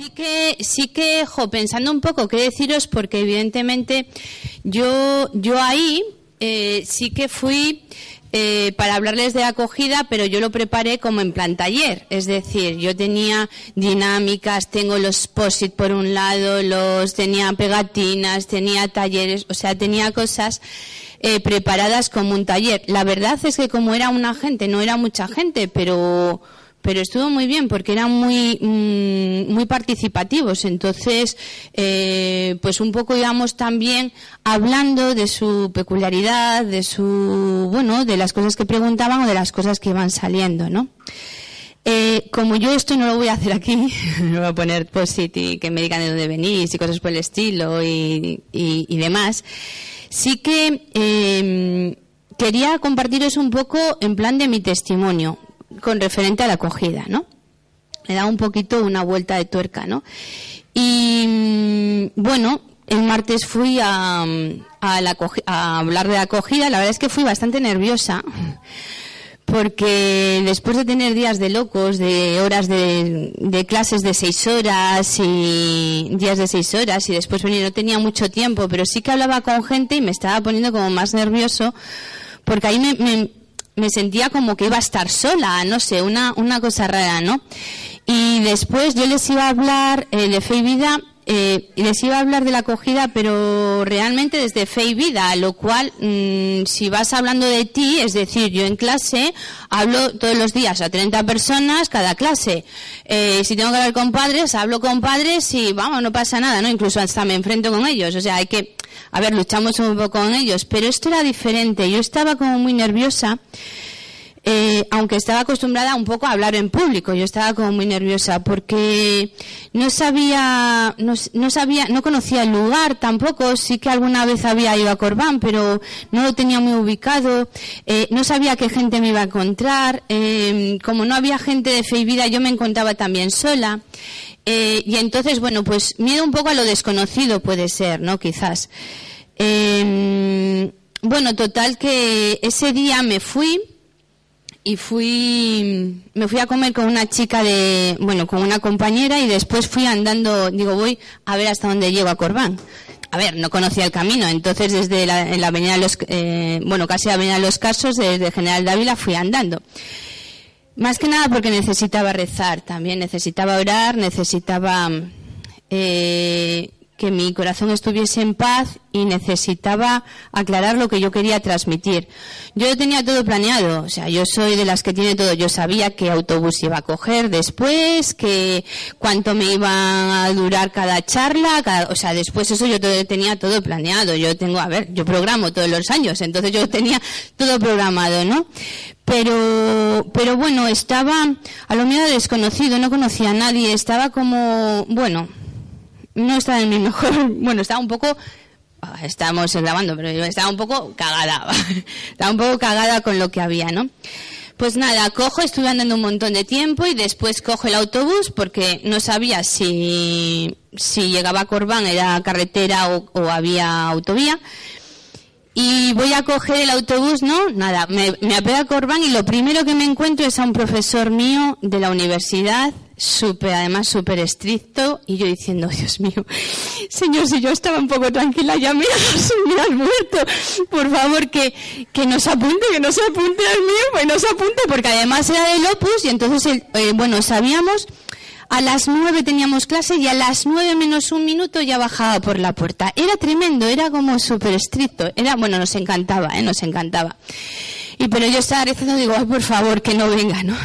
Sí que, sí que, jo, pensando un poco qué deciros, porque evidentemente yo, yo ahí eh, sí que fui eh, para hablarles de acogida, pero yo lo preparé como en plan taller. Es decir, yo tenía dinámicas, tengo los posit por un lado, los tenía pegatinas, tenía talleres, o sea, tenía cosas eh, preparadas como un taller. La verdad es que como era una gente, no era mucha gente, pero pero estuvo muy bien porque eran muy mm, muy participativos. Entonces eh, pues un poco íbamos también hablando de su peculiaridad de su bueno de las cosas que preguntaban o de las cosas que iban saliendo no eh, como yo esto no lo voy a hacer aquí, me voy a poner post-it y que me digan de dónde venís y cosas por el estilo y, y- y demás, sí que eh, quería compartiros un poco en plan de mi testimonio con referente a la acogida, ¿no? Le da un poquito una vuelta de tuerca, ¿no? Y mm, bueno, el martes fui a, a la a hablar de la acogida, la verdad es que fui bastante nerviosa porque después de tener días de locos, de horas de, de clases de seis horas y días de seis horas y después venir, no tenía mucho tiempo, pero sí que hablaba con gente y me estaba poniendo como más nervioso porque ahí me, me, me sentía como que iba a estar sola, no sé, una, una cosa rara, ¿no? Y después yo les iba a hablar eh, de fe y vida eh, les iba a hablar de la acogida, pero realmente desde fe y vida, lo cual, mm, si vas hablando de ti, es decir, yo en clase hablo todos los días a 30 personas cada clase. Eh, si tengo que hablar con padres, hablo con padres y vamos, no pasa nada, ¿no? Incluso hasta me enfrento con ellos, o sea, hay que, a ver, luchamos un poco con ellos, pero esto era diferente, yo estaba como muy nerviosa. Eh, aunque estaba acostumbrada un poco a hablar en público, yo estaba como muy nerviosa porque no sabía, no, no sabía, no conocía el lugar tampoco, sí que alguna vez había ido a Corbán, pero no lo tenía muy ubicado, eh, no sabía qué gente me iba a encontrar, eh, como no había gente de fe y vida, yo me encontraba también sola. Eh, y entonces, bueno, pues miedo un poco a lo desconocido puede ser, ¿no? Quizás. Eh, bueno, total que ese día me fui y fui me fui a comer con una chica de bueno con una compañera y después fui andando digo voy a ver hasta dónde llego a Corbán a ver no conocía el camino entonces desde la, en la avenida los eh, bueno casi la avenida los Casos desde General Dávila fui andando. Más que nada porque necesitaba rezar también necesitaba orar necesitaba eh, que mi corazón estuviese en paz y necesitaba aclarar lo que yo quería transmitir. Yo tenía todo planeado, o sea, yo soy de las que tiene todo. Yo sabía qué autobús iba a coger después, que cuánto me iba a durar cada charla, cada- o sea, después eso yo todo- tenía todo planeado. Yo tengo, a ver, yo programo todos los años, entonces yo tenía todo programado, ¿no? Pero, pero bueno, estaba a lo miedo desconocido, no conocía a nadie, estaba como, bueno, no estaba en mi mejor, bueno, estaba un poco, ah, estábamos grabando, pero yo estaba un poco cagada, estaba un poco cagada con lo que había, ¿no? Pues nada, cojo, estuve andando un montón de tiempo y después cojo el autobús porque no sabía si, si llegaba a Corbán era carretera o, o había autovía. y voy a coger el autobús, ¿no? Nada, me, me a Corbán y lo primero que me encuentro es a un profesor mío de la universidad, súper, además súper estricto, y yo diciendo, Dios mío, señor, si yo estaba un poco tranquila, ya me has muerto, por favor, que, que nos apunte, que no se apunte al mío, pues no se apunte, porque además era de Opus, y entonces, eh, bueno, sabíamos a las nueve teníamos clase y a las nueve menos un minuto ya bajaba por la puerta. Era tremendo, era como súper estricto. Era, bueno, nos encantaba, ¿eh? Nos encantaba. Y pero yo estaba rezando, digo, por favor, que no venga, ¿no?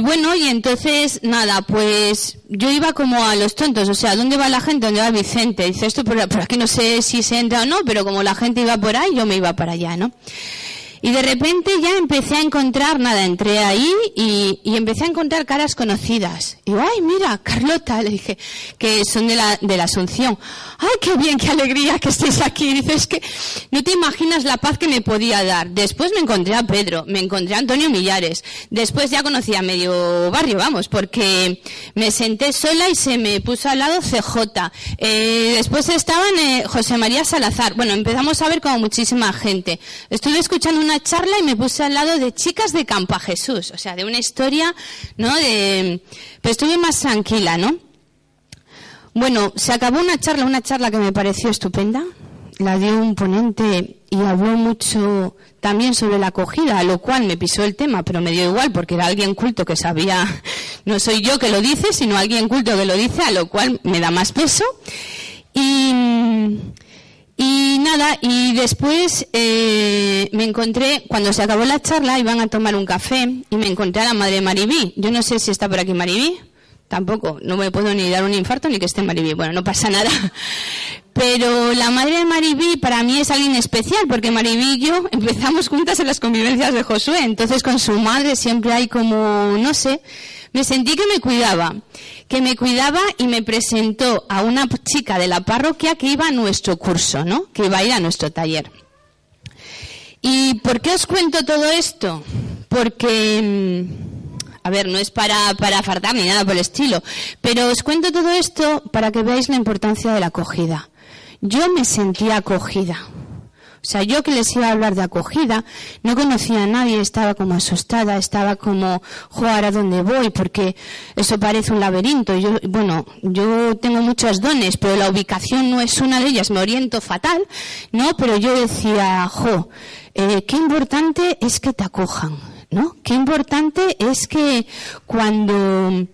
Y, bueno, y entonces, nada, pues yo iba como a los tontos, o sea, ¿dónde va la gente? ¿Dónde va Vicente? Dice, esto por, por aquí no sé si se entra o no, pero como la gente iba por ahí, yo me iba para allá, ¿no? Y de repente ya empecé a encontrar, nada, entré ahí y, y, empecé a encontrar caras conocidas. Y ay, mira, Carlota, le dije, que son de la, de la Asunción. Ay, qué bien, qué alegría que estéis aquí. Y dices que no te imaginas la paz que me podía dar. Después me encontré a Pedro, me encontré a Antonio Millares. Después ya conocí a medio barrio, vamos, porque me senté sola y se me puso al lado CJ. Eh, después estaban eh, José María Salazar. Bueno, empezamos a ver como muchísima gente. Estuve escuchando una charla y me puse al lado de chicas de Campa Jesús, o sea, de una historia, ¿no? De, pero estuve más tranquila, ¿no? Bueno, se acabó una charla, una charla que me pareció estupenda. La dio un ponente y habló mucho también sobre la acogida, a lo cual me pisó el tema, pero me dio igual porque era alguien culto que sabía, no soy yo que lo dice, sino alguien culto que lo dice, a lo cual me da más peso. Y, y nada, y después eh, me encontré, cuando se acabó la charla, iban a tomar un café y me encontré a la madre Maribí. Yo no sé si está por aquí Maribí, tampoco, no me puedo ni dar un infarto ni que esté Maribí. Bueno, no pasa nada. Pero la madre de Maribí para mí es alguien especial, porque Maribí y yo empezamos juntas en las convivencias de Josué. Entonces con su madre siempre hay como, no sé, me sentí que me cuidaba, que me cuidaba y me presentó a una chica de la parroquia que iba a nuestro curso, ¿no? Que iba a ir a nuestro taller. ¿Y por qué os cuento todo esto? Porque, mm, a ver, no es para, para fartar ni nada por el estilo, pero os cuento todo esto para que veáis la importancia de la acogida. Yo me sentía acogida. O sea, yo que les iba a hablar de acogida, no conocía a nadie, estaba como asustada, estaba como, jugar ¿a dónde voy? Porque eso parece un laberinto. Yo, bueno, yo tengo muchos dones, pero la ubicación no es una de ellas, me oriento fatal, ¿no? Pero yo decía, jo, eh, qué importante es que te acojan, ¿no? Qué importante es que cuando,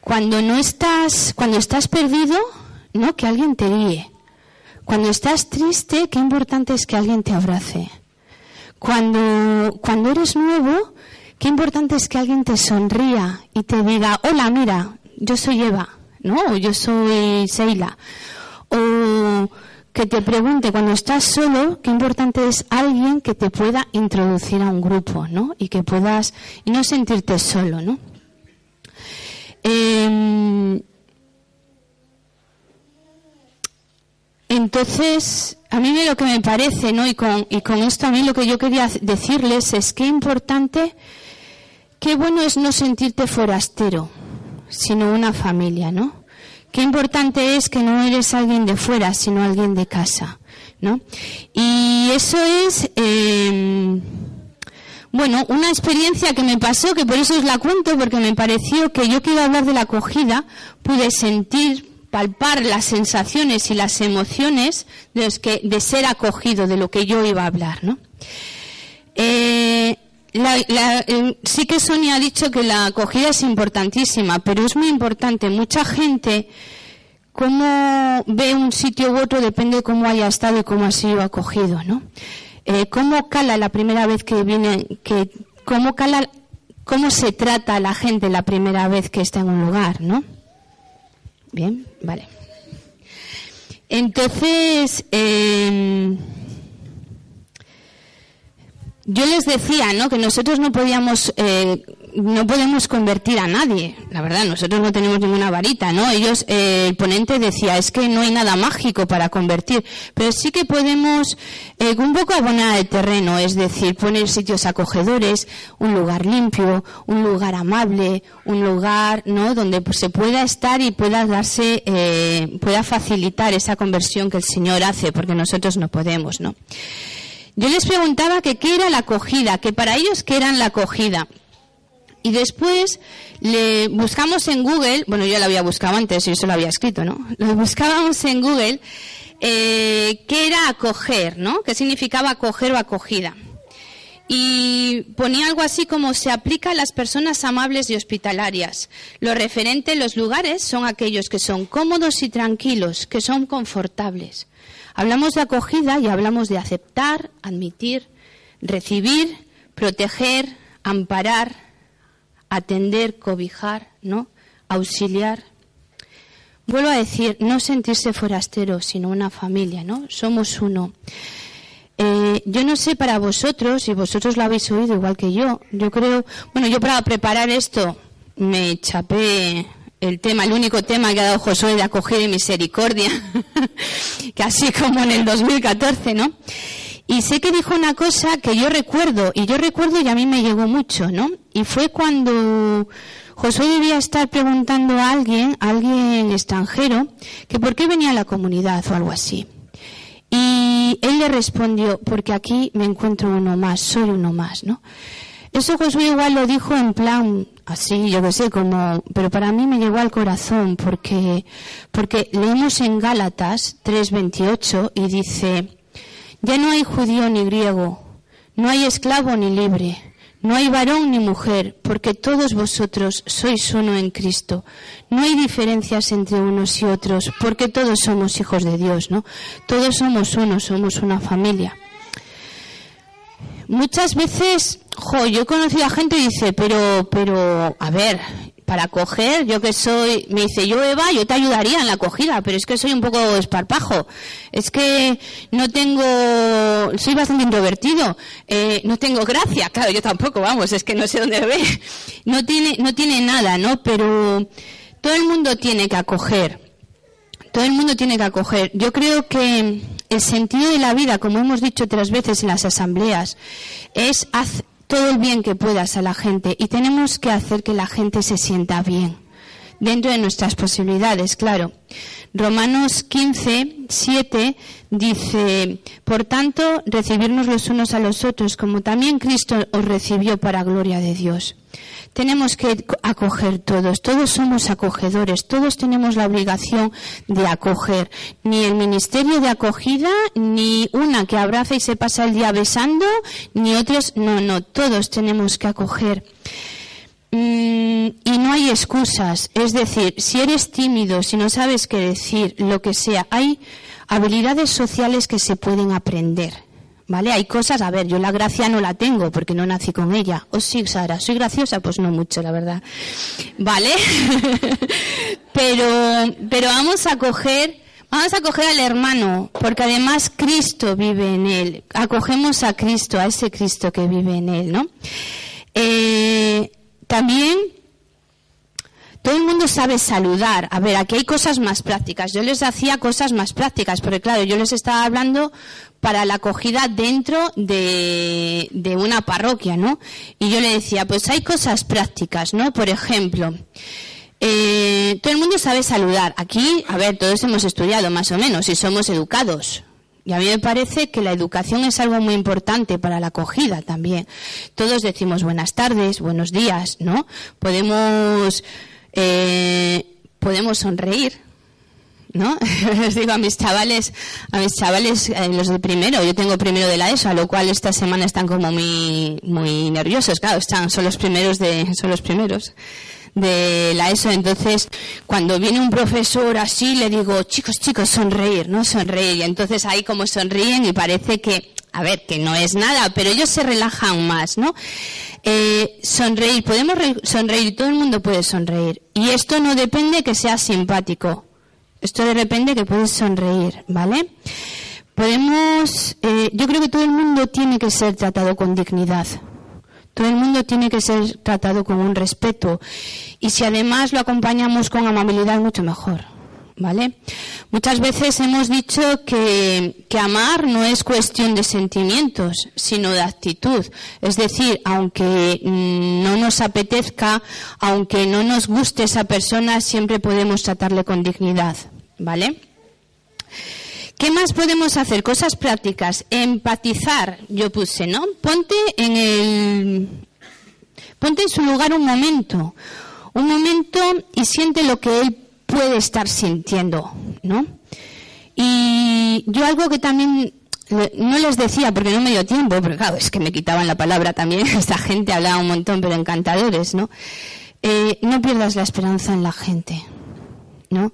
cuando no estás, cuando estás perdido, ¿no? Que alguien te guíe cuando estás triste, qué importante es que alguien te abrace. Cuando, cuando eres nuevo, qué importante es que alguien te sonría y te diga, hola, mira, yo soy Eva, ¿no? O yo soy Seila. O que te pregunte cuando estás solo, qué importante es alguien que te pueda introducir a un grupo, ¿no? Y que puedas, y no sentirte solo, ¿no? Eh, Entonces, a mí lo que me parece, ¿no? Y con, esto a mí lo que yo quería decirles es que importante, qué bueno es no sentirte forastero, sino una familia, ¿no? Qué importante es que no eres alguien de fuera, sino alguien de casa, ¿no? Y eso es, eh, bueno, una experiencia que me pasó, que por eso os la cuento, porque me pareció que yo que iba a hablar de la acogida, pude sentir palpar las sensaciones y las emociones de, los que, de ser acogido, de lo que yo iba a hablar, ¿no? Eh, eh, sí que Sonia ha dicho que la acogida es importantísima, pero es muy importante. Mucha gente, cómo ve un sitio u otro depende de cómo haya estado y cómo ha sido acogido, ¿no? Eh, cómo cala la primera vez que viene, cómo cala, cómo se trata a la gente la primera vez que está en un lugar, ¿no? Bien, vale. Entonces, em, yo les decía, ¿no? Que nosotros no podíamos, eh, no podemos convertir a nadie. La verdad, nosotros no tenemos ninguna varita, ¿no? Ellos, eh, el ponente decía, es que no hay nada mágico para convertir, pero sí que podemos eh, un poco abonar el terreno, es decir, poner sitios acogedores, un lugar limpio, un lugar amable, un lugar, ¿no? Donde pues, se pueda estar y pueda darse, eh, pueda facilitar esa conversión que el Señor hace, porque nosotros no podemos, ¿no? Yo les preguntaba que qué era la acogida, que para ellos qué era la acogida. Y después le buscamos en Google, bueno, yo lo había buscado antes y eso lo había escrito, ¿no? Lo buscábamos en Google eh, qué era acoger, ¿no? ¿Qué significaba acoger o acogida? Y ponía algo así como se aplica a las personas amables y hospitalarias. Lo referente, los lugares son aquellos que son cómodos y tranquilos, que son confortables. Hablamos de acogida y hablamos de aceptar, admitir, recibir, proteger, amparar, atender, cobijar, ¿no? Auxiliar. Vuelvo a decir, no sentirse forastero, sino una familia, ¿no? Somos uno. Eh, yo no sé para vosotros, y vosotros lo habéis oído igual que yo, yo creo, bueno, yo para preparar esto me chapé el tema, el único tema que ha dado Josué de acoger y misericordia, casi como en el 2014, ¿no? Y sé que dijo una cosa que yo recuerdo, y yo recuerdo y a mí me llegó mucho, ¿no? Y fue cuando Josué debía estar preguntando a alguien, a alguien extranjero, que por qué venía a la comunidad o algo así. Y él le respondió, porque aquí me encuentro uno más, soy uno más, ¿no? Eso Josué igual lo dijo en plan así, yo qué sé, como, pero para mí me llegó al corazón porque, porque leemos en Gálatas 3:28 y dice, ya no hay judío ni griego, no hay esclavo ni libre, no hay varón ni mujer, porque todos vosotros sois uno en Cristo. No hay diferencias entre unos y otros, porque todos somos hijos de Dios, ¿no? Todos somos uno, somos una familia muchas veces, jo, yo he conocido a gente y dice, pero, pero, a ver, para coger, yo que soy, me dice, yo Eva, yo te ayudaría en la acogida, pero es que soy un poco esparpajo, es que no tengo, soy bastante introvertido, eh, no tengo gracia, claro, yo tampoco, vamos, es que no sé dónde ve, no tiene, no tiene nada, ¿no? Pero todo el mundo tiene que acoger, todo el mundo tiene que acoger. Yo creo que el sentido de la vida, como hemos dicho otras veces en las asambleas, es hacer todo el bien que puedas a la gente y tenemos que hacer que la gente se sienta bien dentro de nuestras posibilidades, claro. Romanos 15, 7 dice, por tanto, recibirnos los unos a los otros, como también Cristo os recibió para gloria de Dios. Tenemos que acoger todos, todos somos acogedores, todos tenemos la obligación de acoger. Ni el ministerio de acogida, ni una que abraza y se pasa el día besando, ni otros, no, no, todos tenemos que acoger. Mm, y no hay excusas. Es decir, si eres tímido, si no sabes qué decir, lo que sea, hay habilidades sociales que se pueden aprender. ¿Vale? Hay cosas, a ver, yo la gracia no la tengo porque no nací con ella. ¿O sí, Sara? ¿Soy graciosa? Pues no mucho, la verdad. ¿Vale? pero, pero vamos a coger, vamos a coger al hermano, porque además Cristo vive en él. Acogemos a Cristo, a ese Cristo que vive en él, ¿no? Eh, también todo el mundo sabe saludar. A ver, aquí hay cosas más prácticas. Yo les hacía cosas más prácticas, porque claro, yo les estaba hablando para la acogida dentro de, una parroquia, ¿no? Y yo le decía, pues hay cosas prácticas, ¿no? Por ejemplo, eh, todo el mundo sabe saludar. Aquí, a ver, todos hemos estudiado más o menos y somos educados. Y a mí me parece que la educación es algo muy importante para la acogida también. Todos decimos buenas tardes, buenos días, ¿no? Podemos, eh, podemos sonreír, ¿no? Les digo a mis chavales, a mis chavales, eh, los de primero, yo tengo primero de la ESO, a lo cual esta semana están como muy, muy nerviosos, claro, están, son los primeros de, son los primeros de la ESO. Entonces, cuando viene un profesor así, le digo, chicos, chicos, sonreír, ¿no? Sonreír. Y entonces ahí como sonríen y parece que, a ver, que no es nada, pero ellos se relajan más, ¿no? Eh, sonreír, podemos sonreír, todo el mundo puede sonreír. Y esto no depende que sea simpático. Esto depende que puedes sonreír, ¿vale? Podemos, eh, yo creo que todo el mundo tiene que ser tratado con dignidad. Todo el mundo tiene que ser tratado con un respeto. Y si además lo acompañamos con amabilidad, mucho mejor. ¿Vale? Muchas veces hemos dicho que, amar no es cuestión de sentimientos, sino de actitud. Es decir, aunque mm, no nos apetezca, aunque no nos guste esa persona, siempre podemos tratarle con dignidad. ¿Vale? ¿Qué más podemos hacer? Cosas prácticas. Empatizar, yo puse, ¿no? Ponte en el. Ponte en su lugar un momento. Un momento y siente lo que él puede estar sintiendo, ¿no? Y yo algo que también no les decía porque no me dio tiempo, porque claro, es que me quitaban la palabra también, esta gente hablaba un montón, pero encantadores, ¿no? Eh, no pierdas la esperanza en la gente, ¿no?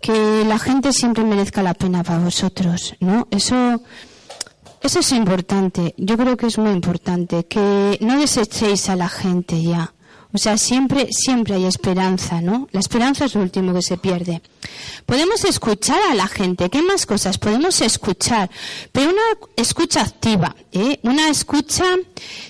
Que la gente siempre merezca la pena para vosotros, ¿no? Eso, eso es importante, yo creo que es muy importante, que no desechéis a la gente ya, o sea, siempre, siempre hay esperanza, ¿no? La esperanza es lo último que se pierde. Podemos escuchar a la gente. ¿Qué más cosas podemos escuchar? Pero una escucha activa, ¿eh? Una escucha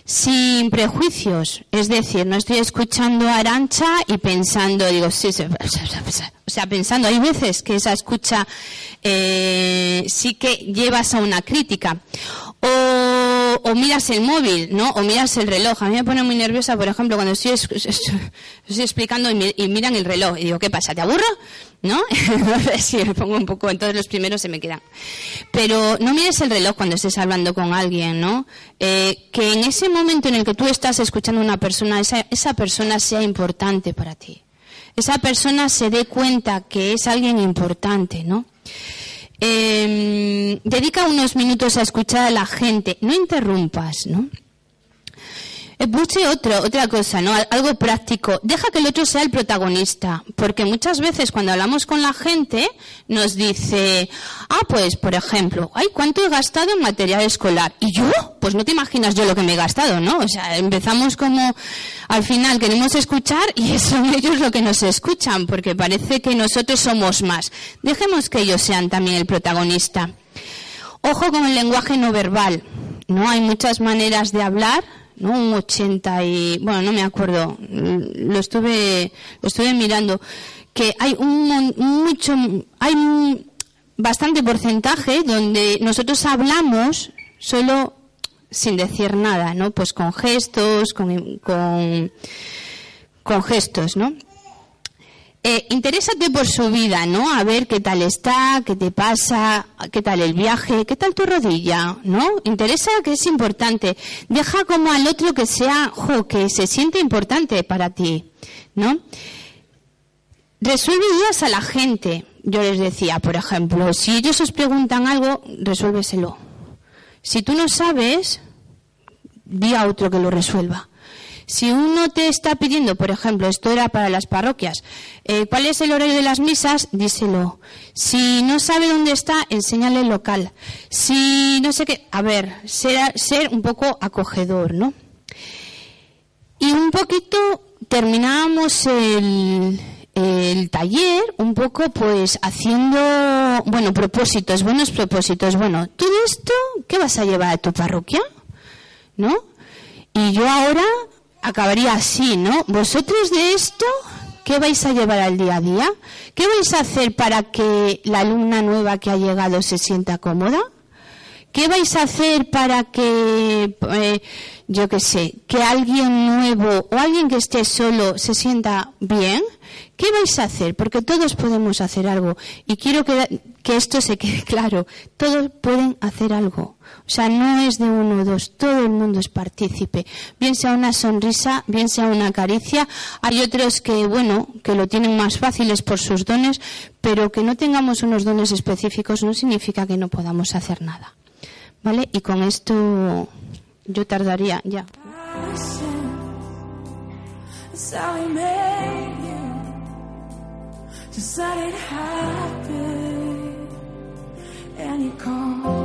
sin prejuicios. Es decir, no estoy escuchando a Arancha y pensando, digo, sí, sí, o sea, pensando, hay veces que esa escucha eh, sí que llevas a una crítica. O, o, miras el móvil, ¿no? O miras el reloj. A mí me pone muy nerviosa, por ejemplo, cuando estoy, explicando y, miran el reloj. Y digo, ¿qué pasa? ¿Te aburro? ¿No? si me pongo un poco, en todos los primeros se me quedan. Pero no mires el reloj cuando estés hablando con alguien, ¿no? Eh, que en ese momento en el que tú estás escuchando a una persona, esa, esa persona sea importante para ti. Esa persona se dé cuenta que es alguien importante, ¿no? Eh, dedica unos minutos a escuchar a la gente, no interrumpas, ¿no? Puse eh, otro, otra cosa, ¿no? Algo práctico. Deja que el otro sea el protagonista. Porque muchas veces cuando hablamos con la gente nos dice, ah, pues, por ejemplo, ay, ¿cuánto he gastado en material escolar? Y yo, pues no te imaginas yo lo que me he gastado, ¿no? O sea, empezamos como, al final queremos escuchar y son ellos lo que nos escuchan, porque parece que nosotros somos más. Dejemos que ellos sean también el protagonista. Ojo con el lenguaje no verbal. ¿no? Hay muchas maneras de hablar ¿no? Un 80 y, bueno, no me acuerdo, lo estuve, lo estuve mirando, que hay un mucho, hay bastante porcentaje donde nosotros hablamos solo sin decir nada, ¿no? Pues con gestos, con, con, con gestos, ¿no? Eh, interésate por su vida, ¿no? A ver qué tal está, qué te pasa, qué tal el viaje, qué tal tu rodilla, ¿no? Interesa que es importante. Deja como al otro que sea, jo, que se siente importante para ti, ¿no? Resuelve ideas a la gente. Yo les decía, por ejemplo, si ellos os preguntan algo, resuélveselo. Si tú no sabes, di a otro que lo resuelva. Si uno te está pidiendo, por ejemplo, esto era para las parroquias, eh, ¿cuál es el horario de las misas? Díselo. Si no sabe dónde está, enséñale el local. Si no sé qué, a ver, ser, ser un poco acogedor, ¿no? Y un poquito terminábamos el, el taller un poco pues haciendo, bueno, propósitos, buenos propósitos. Bueno, todo esto, ¿qué vas a llevar a tu parroquia? ¿No? Y yo ahora acabaría así, ¿no? Vosotros de esto, ¿qué vais a llevar al día a día? ¿Qué vais a hacer para que la alumna nueva que ha llegado se sienta cómoda? ¿Qué vais a hacer para que, eh, yo qué sé, que alguien nuevo o alguien que esté solo se sienta bien? ¿Qué vais a hacer? Porque todos podemos hacer algo. Y quiero que, que esto se quede claro. Todos pueden hacer algo. O sea, no es de uno o dos. Todo el mundo es partícipe. Bien sea una sonrisa, bien sea una caricia. Hay otros que, bueno, que lo tienen más fáciles por sus dones, pero que no tengamos unos dones específicos no significa que no podamos hacer nada. ¿Vale? Y con esto yo tardaría ya. Just let it happen. And you call.